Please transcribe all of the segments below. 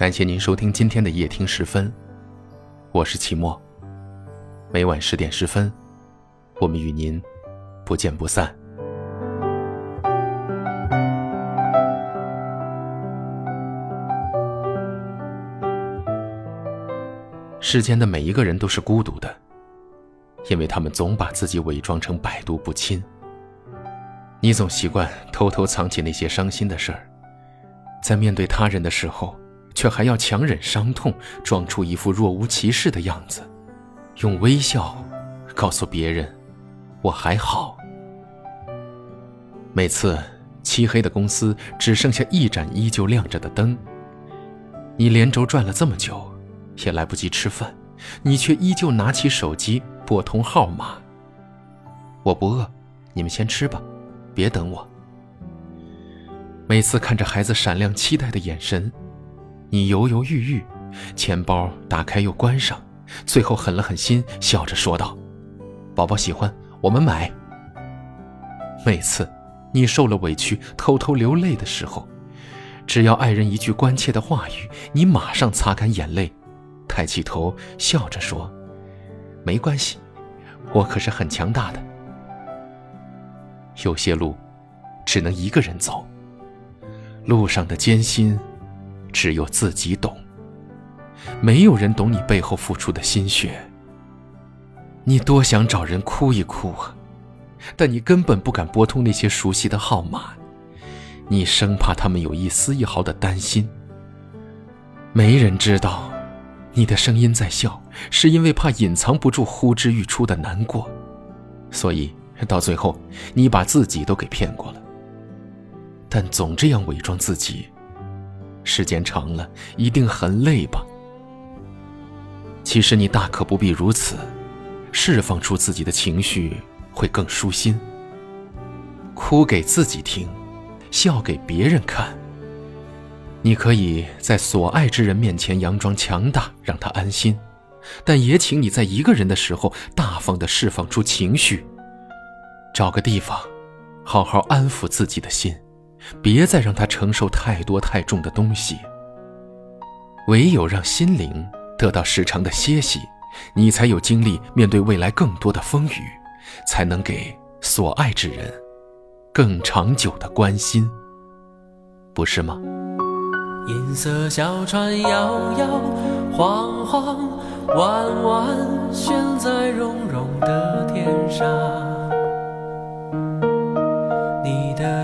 感谢您收听今天的夜听时分，我是齐墨。每晚十点十分，我们与您不见不散。世间的每一个人都是孤独的，因为他们总把自己伪装成百毒不侵。你总习惯偷偷藏起那些伤心的事儿，在面对他人的时候，却还要强忍伤痛，装出一副若无其事的样子，用微笑告诉别人：“我还好。”每次漆黑的公司只剩下一盏依旧亮着的灯，你连轴转了这么久。也来不及吃饭，你却依旧拿起手机拨通号码。我不饿，你们先吃吧，别等我。每次看着孩子闪亮期待的眼神，你犹犹豫豫，钱包打开又关上，最后狠了狠心，笑着说道：“宝宝喜欢，我们买。”每次你受了委屈，偷偷流泪的时候，只要爱人一句关切的话语，你马上擦干眼泪。抬起头，笑着说：“没关系，我可是很强大的。有些路，只能一个人走。路上的艰辛，只有自己懂。没有人懂你背后付出的心血。你多想找人哭一哭啊，但你根本不敢拨通那些熟悉的号码，你生怕他们有一丝一毫的担心。没人知道。”你的声音在笑，是因为怕隐藏不住呼之欲出的难过，所以到最后你把自己都给骗过了。但总这样伪装自己，时间长了一定很累吧？其实你大可不必如此，释放出自己的情绪会更舒心。哭给自己听，笑给别人看。你可以在所爱之人面前佯装强大，让他安心，但也请你在一个人的时候大方的释放出情绪。找个地方，好好安抚自己的心，别再让他承受太多太重的东西。唯有让心灵得到时常的歇息，你才有精力面对未来更多的风雨，才能给所爱之人更长久的关心，不是吗？银色小船摇摇晃晃，弯弯悬在绒绒的天上。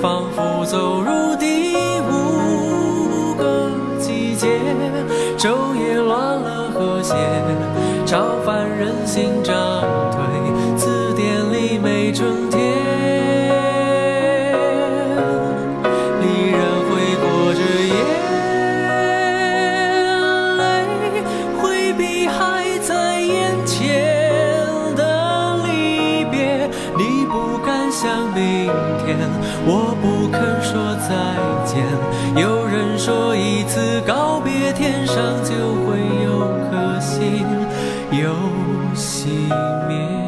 仿佛走入第五个季节，昼夜乱了和谐。超凡人心涨想明天，我不肯说再见。有人说一次告别，天上就会有颗星。又熄灭。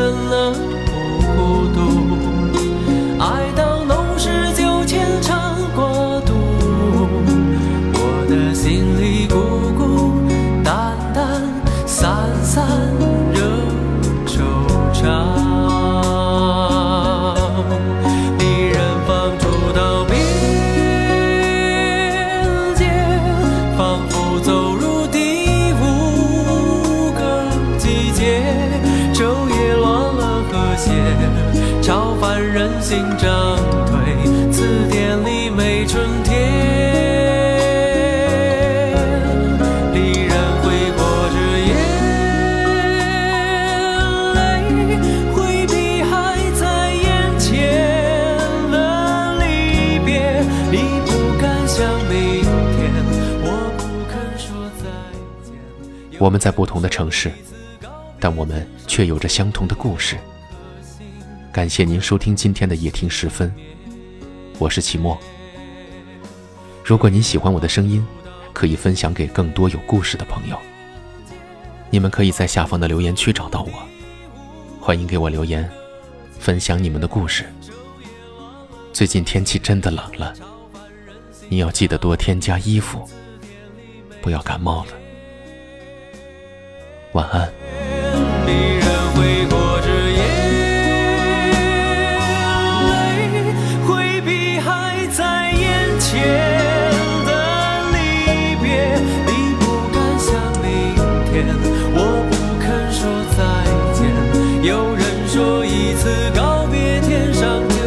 我走入第五个季节，昼夜乱了和谐，潮泛任性张。我们在不同的城市，但我们却有着相同的故事。感谢您收听今天的夜听时分，我是齐墨。如果您喜欢我的声音，可以分享给更多有故事的朋友。你们可以在下方的留言区找到我，欢迎给我留言，分享你们的故事。最近天气真的冷了，你要记得多添加衣服，不要感冒了。晚安，着眼泪，回避还在眼前的离别。你不敢想明天，我不肯说再见。有人说一次告别天上。